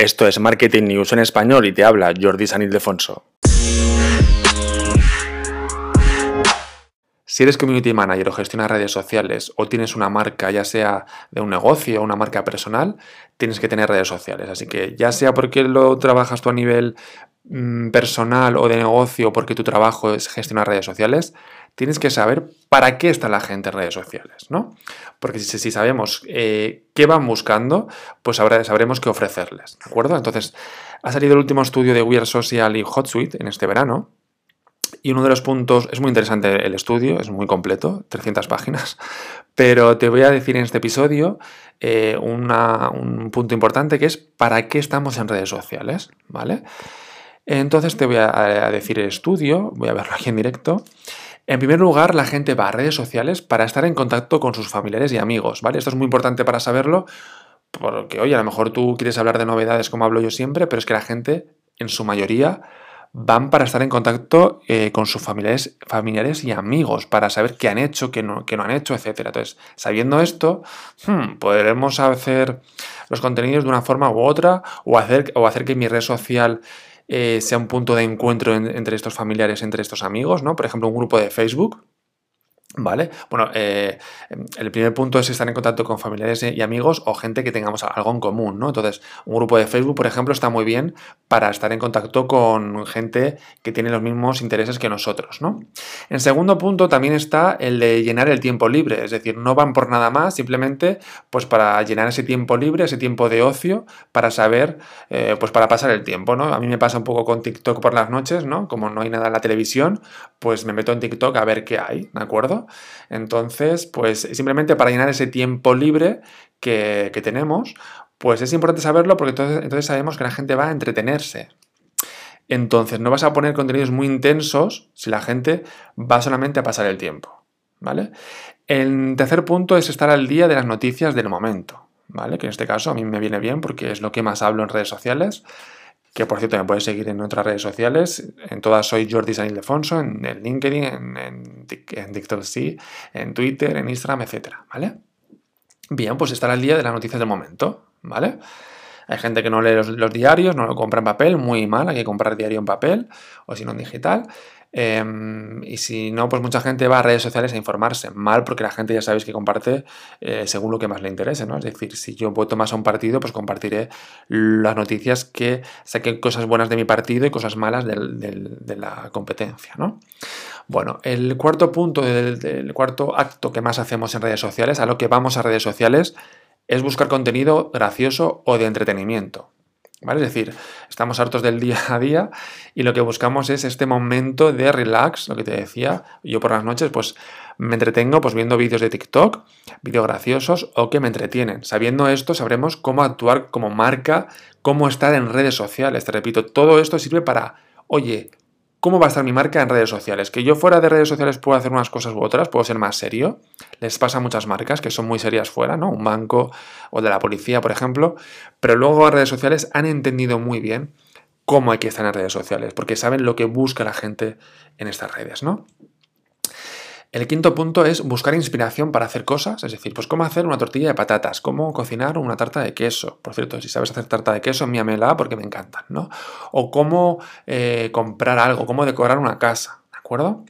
Esto es Marketing News en español y te habla Jordi San Ildefonso. Si eres community manager o gestionas redes sociales o tienes una marca, ya sea de un negocio o una marca personal, tienes que tener redes sociales. Así que ya sea porque lo trabajas tú a nivel personal o de negocio porque tu trabajo es gestionar redes sociales, tienes que saber para qué está la gente en redes sociales, ¿no? Porque si, sabemos eh, qué van buscando, pues sabremos qué ofrecerles, ¿de acuerdo? Entonces, ha salido el último estudio de Weird Social y HotSuite en este verano, y uno de los puntos, es muy interesante el estudio, es muy completo, 300 páginas, pero te voy a decir en este episodio eh, un punto importante que es para qué estamos en redes sociales, ¿vale? Entonces te voy a, decir el estudio, voy a verlo aquí en directo. En primer lugar, la gente va a redes sociales para estar en contacto con sus familiares y amigos, ¿vale? Esto es muy importante para saberlo porque, oye, a lo mejor tú quieres hablar de novedades como hablo yo siempre, pero es que la gente, en su mayoría, van para estar en contacto eh, con sus familiares, familiares y amigos, para saber qué han hecho, qué no, qué no han hecho, etc. Entonces, sabiendo esto, hmm, podremos hacer los contenidos de una forma u otra o hacer, o hacer que mi red social eh, sea un punto de encuentro entre estos familiares, entre estos amigos, ¿no? Por ejemplo, un grupo de Facebook ¿Vale? Bueno, eh, el primer punto es estar en contacto con familiares y amigos o gente que tengamos algo en común, ¿no? Entonces, un grupo de Facebook, por ejemplo, está muy bien para estar en contacto con gente que tiene los mismos intereses que nosotros, ¿no? En segundo punto también está el de llenar el tiempo libre, es decir, no van por nada más, simplemente pues para llenar ese tiempo libre, ese tiempo de ocio, para saber, eh, pues para pasar el tiempo, ¿no? A mí me pasa un poco con TikTok por las noches, ¿no? Como no hay nada en la televisión, pues me meto en TikTok a ver qué hay, ¿de acuerdo? Entonces, pues simplemente para llenar ese tiempo libre que, tenemos, pues es importante saberlo porque entonces, entonces sabemos que la gente va a entretenerse. Entonces, no vas a poner contenidos muy intensos si la gente va solamente a pasar el tiempo, ¿vale? El tercer punto es estar al día de las noticias del momento, ¿vale? Que en este caso a mí me viene bien porque es lo que más hablo en redes sociales que por cierto me puedes seguir en otras redes sociales. En todas soy Jordi San Ildefonso, en, el LinkedIn, en, en, en Twitter, en Instagram, etc. ¿Vale? Bien, pues estar al día de las noticias del momento, ¿vale? Hay gente que no lee los, diarios, no lo compra en papel, muy mal, hay que comprar diario en papel o si no en digital. Em, y si no, pues mucha gente va a redes sociales a informarse. Mal porque la gente ya sabéis que comparte eh, según lo que más le interese, ¿no? Es decir, si yo voto más a un partido, pues compartiré las noticias que saquen cosas buenas de mi partido y cosas malas de la competencia, ¿no? Bueno, el cuarto punto, el cuarto acto que más hacemos en redes sociales, a lo que vamos a redes sociales, es buscar contenido gracioso o de entretenimiento. ¿Vale? Es decir, estamos hartos del día a día y lo que buscamos es este momento de relax, lo que te decía. Yo por las noches, pues me entretengo pues viendo vídeos de TikTok, vídeos graciosos o que me entretienen. Sabiendo esto, sabremos cómo actuar como marca, cómo estar en redes sociales. Te repito, todo esto sirve para, oye, ¿Cómo va a estar mi marca en redes sociales? Que yo fuera de redes sociales puedo hacer unas cosas u otras, puedo ser más serio. Les pasa a muchas marcas que son muy serias fuera, ¿no? Un banco o de la policía, por ejemplo. Pero luego en redes sociales han entendido muy bien cómo hay que estar en redes sociales, porque saben lo que busca la gente en estas redes, ¿no? El quinto punto es buscar inspiración para hacer cosas, es decir, pues cómo hacer una tortilla de patatas, cómo cocinar una tarta de queso. Por cierto, si sabes hacer tarta de queso, envíamela porque me encantan, ¿no? O cómo eh, comprar algo, cómo decorar una casa, ¿de acuerdo?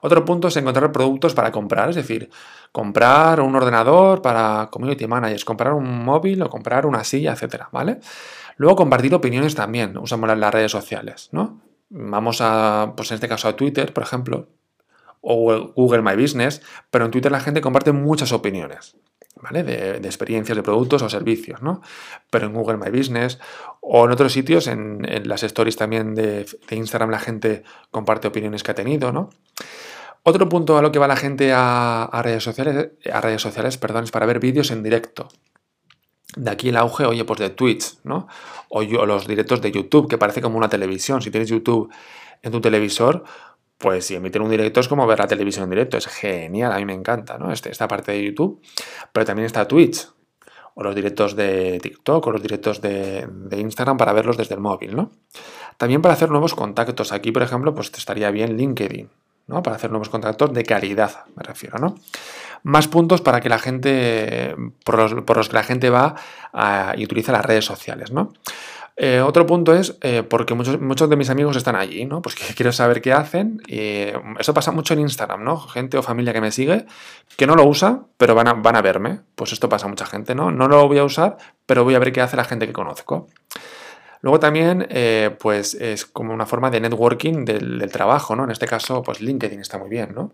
Otro punto es encontrar productos para comprar, es decir, comprar un ordenador para community managers, comprar un móvil o comprar una silla, etcétera, ¿vale? Luego compartir opiniones también, usamos las redes sociales, ¿no? Vamos a, pues en este caso a Twitter, por ejemplo, o Google My Business, pero en Twitter la gente comparte muchas opiniones. ¿Vale? De, experiencias de productos o servicios, ¿no? Pero en Google My Business o en otros sitios, en, las stories también de, Instagram, la gente comparte opiniones que ha tenido, ¿no? Otro punto a lo que va la gente a, redes sociales, a redes sociales, perdón, es para ver vídeos en directo. De aquí el auge, oye, pues de Twitch, ¿no? O, los directos de YouTube, que parece como una televisión. Si tienes YouTube en tu televisor, pues si emiten un directo es como ver la televisión en directo, es genial, a mí me encanta, ¿no? Este, esta parte de YouTube, pero también está Twitch, o los directos de TikTok, o los directos de, Instagram para verlos desde el móvil, ¿no? También para hacer nuevos contactos, aquí por ejemplo, pues estaría bien LinkedIn, ¿no? Para hacer nuevos contactos de calidad, me refiero, ¿no? Más puntos para que la gente, por los, que la gente va y utiliza las redes sociales, ¿no? Eh, otro punto es eh, porque muchos, muchos de mis amigos están allí, ¿no? Pues que quiero saber qué hacen. Y eso pasa mucho en Instagram, ¿no? Gente o familia que me sigue que no lo usa, pero van a, van a verme. Pues esto pasa a mucha gente, ¿no? No lo voy a usar, pero voy a ver qué hace la gente que conozco. Luego también, eh, pues es como una forma de networking del, del, trabajo, ¿no? En este caso, pues LinkedIn está muy bien, ¿no?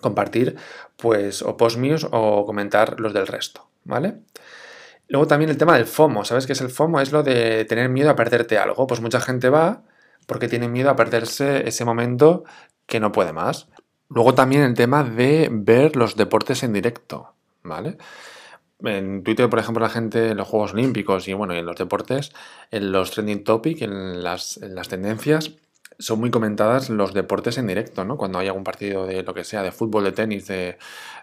Compartir, pues, o post míos o comentar los del resto, ¿vale? Luego también el tema del FOMO. ¿Sabes qué es el FOMO? Es lo de tener miedo a perderte algo. Pues mucha gente va porque tiene miedo a perderse ese momento que no puede más. Luego también el tema de ver los deportes en directo, ¿vale? En Twitter, por ejemplo, la gente en los Juegos Olímpicos y bueno, en los deportes, en los trending topics, en las, en las tendencias, son muy comentadas los deportes en directo, ¿no? Cuando hay algún partido de lo que sea, de fútbol, de tenis, de,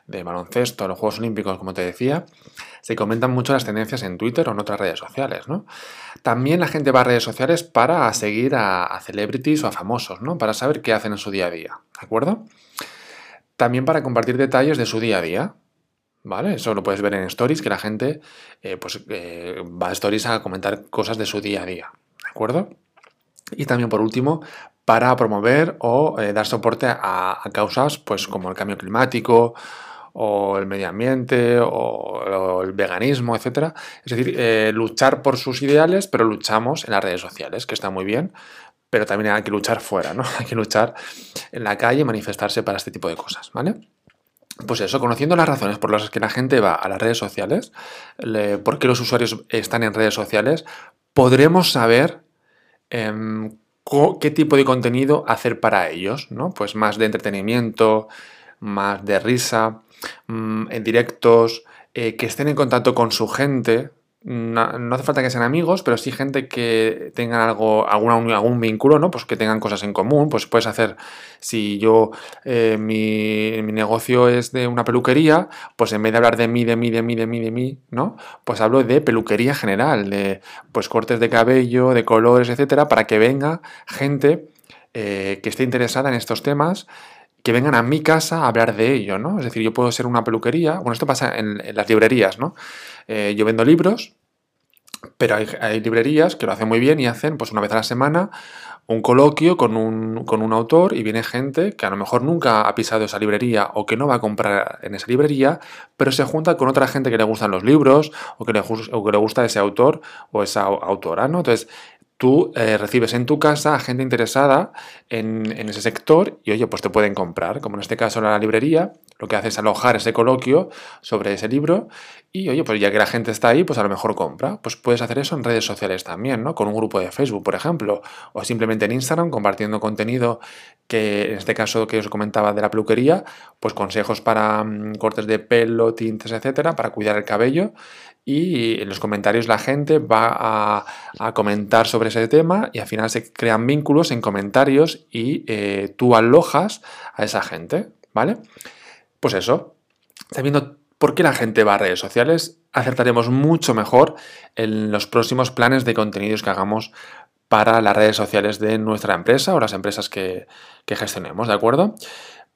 baloncesto, los Juegos Olímpicos, como te decía, se comentan mucho las tendencias en Twitter o en otras redes sociales, ¿no? También la gente va a redes sociales para seguir a, celebrities o a famosos, ¿no? Para saber qué hacen en su día a día, ¿de acuerdo? También para compartir detalles de su día a día, ¿vale? Eso lo puedes ver en stories, que la gente eh, pues, eh, va a stories a comentar cosas de su día a día, ¿de acuerdo? Y también por último, para promover o eh, dar soporte a, causas pues, como el cambio climático o el medio ambiente o, el veganismo, etc. Es decir, eh, luchar por sus ideales, pero luchamos en las redes sociales, que está muy bien, pero también hay que luchar fuera, ¿no? Hay que luchar en la calle manifestarse para este tipo de cosas, ¿vale? Pues eso, conociendo las razones por las que la gente va a las redes sociales, por qué los usuarios están en redes sociales, podremos saber em, qué tipo de contenido hacer para ellos, ¿no? Pues más de entretenimiento, más de risa, Mm, en directos, eh, que estén en contacto con su gente. No, hace falta que sean amigos, pero sí gente que tengan algo, alguna, algún vínculo, ¿no? Pues que tengan cosas en común. Pues puedes hacer, si yo, eh, mi, mi, negocio es de una peluquería, pues en vez de hablar de mí, de mí, de mí, de mí, de mí, ¿no? Pues hablo de peluquería general, de pues cortes de cabello, de colores, etcétera, para que venga gente eh, que esté interesada en estos temas que vengan a mi casa a hablar de ello, ¿no? Es decir, yo puedo ser una peluquería, bueno, esto pasa en, las librerías, ¿no? Eh, yo vendo libros, pero hay, librerías que lo hacen muy bien y hacen, pues una vez a la semana, un coloquio con un, con un, autor y viene gente que a lo mejor nunca ha pisado esa librería o que no va a comprar en esa librería, pero se junta con otra gente que le gustan los libros o que le, que le gusta ese autor o esa autora, ¿no? Entonces, tú eh, recibes en tu casa a gente interesada en, ese sector y oye, pues te pueden comprar, como en este caso en la librería, lo que hace es alojar ese coloquio sobre ese libro y oye, pues ya que la gente está ahí, pues a lo mejor compra. Pues puedes hacer eso en redes sociales también, ¿no? Con un grupo de Facebook, por ejemplo, o simplemente en Instagram compartiendo contenido que en este caso que os comentaba de la peluquería, pues consejos para mm, cortes de pelo, tintes, etcétera, para cuidar el cabello y en los comentarios la gente va a, comentar sobre ese tema y al final se crean vínculos en comentarios y eh, tú alojas a esa gente, ¿vale? Pues eso, sabiendo por qué la gente va a redes sociales, acertaremos mucho mejor en los próximos planes de contenidos que hagamos para las redes sociales de nuestra empresa o las empresas que, que gestionemos, ¿de acuerdo?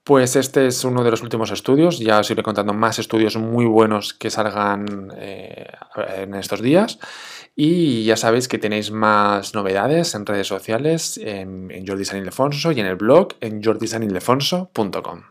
Pues este es uno de los últimos estudios, ya os iré contando más estudios muy buenos que salgan eh, en estos días y ya sabéis que tenéis más novedades en redes sociales, en, en Jordi San Ildefonso y en el blog en jordisanildefonso.com.